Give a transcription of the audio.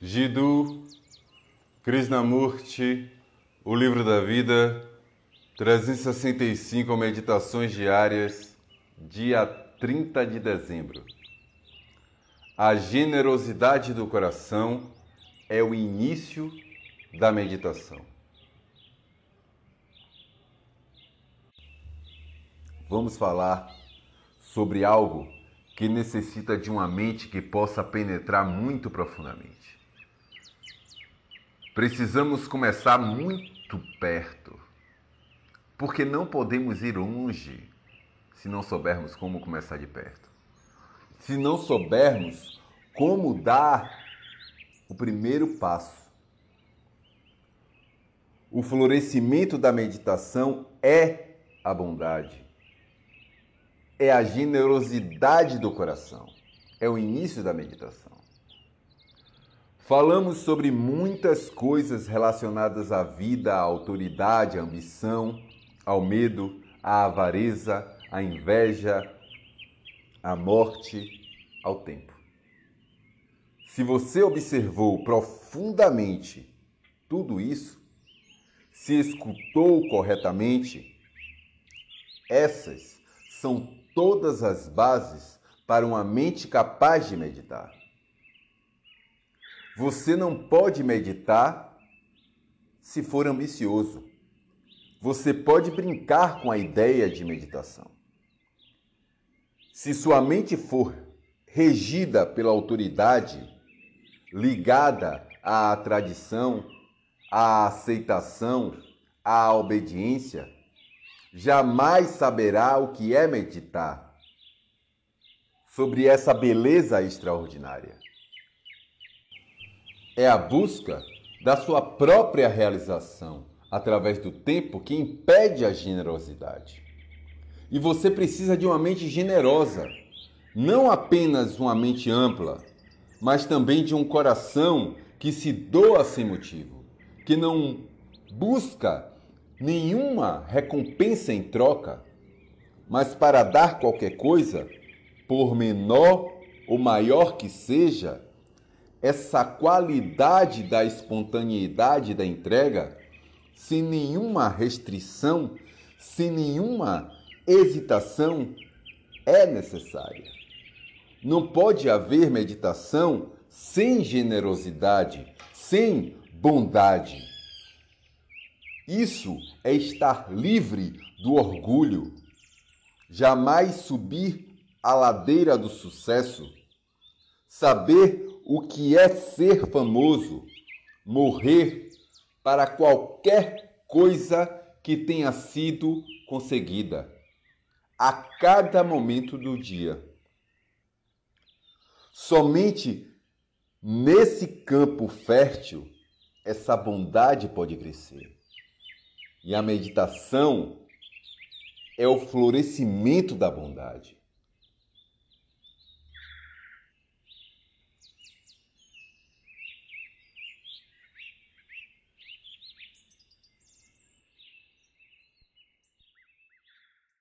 Jiddu Krishnamurti, O Livro da Vida, 365 Meditações Diárias, dia 30 de dezembro. A generosidade do coração é o início da meditação. Vamos falar sobre algo que necessita de uma mente que possa penetrar muito profundamente. Precisamos começar muito perto, porque não podemos ir longe se não soubermos como começar de perto. Se não soubermos como dar o primeiro passo. O florescimento da meditação é a bondade, é a generosidade do coração, é o início da meditação. Falamos sobre muitas coisas relacionadas à vida, à autoridade, à ambição, ao medo, à avareza, à inveja, à morte, ao tempo. Se você observou profundamente tudo isso, se escutou corretamente, essas são todas as bases para uma mente capaz de meditar. Você não pode meditar se for ambicioso. Você pode brincar com a ideia de meditação. Se sua mente for regida pela autoridade, ligada à tradição, à aceitação, à obediência, jamais saberá o que é meditar sobre essa beleza extraordinária é a busca da sua própria realização através do tempo que impede a generosidade. E você precisa de uma mente generosa, não apenas uma mente ampla, mas também de um coração que se doa sem motivo, que não busca nenhuma recompensa em troca, mas para dar qualquer coisa, por menor ou maior que seja, essa qualidade da espontaneidade da entrega, sem nenhuma restrição, sem nenhuma hesitação, é necessária. Não pode haver meditação sem generosidade, sem bondade. Isso é estar livre do orgulho, jamais subir a ladeira do sucesso, saber o que é ser famoso, morrer para qualquer coisa que tenha sido conseguida a cada momento do dia. Somente nesse campo fértil essa bondade pode crescer. E a meditação é o florescimento da bondade.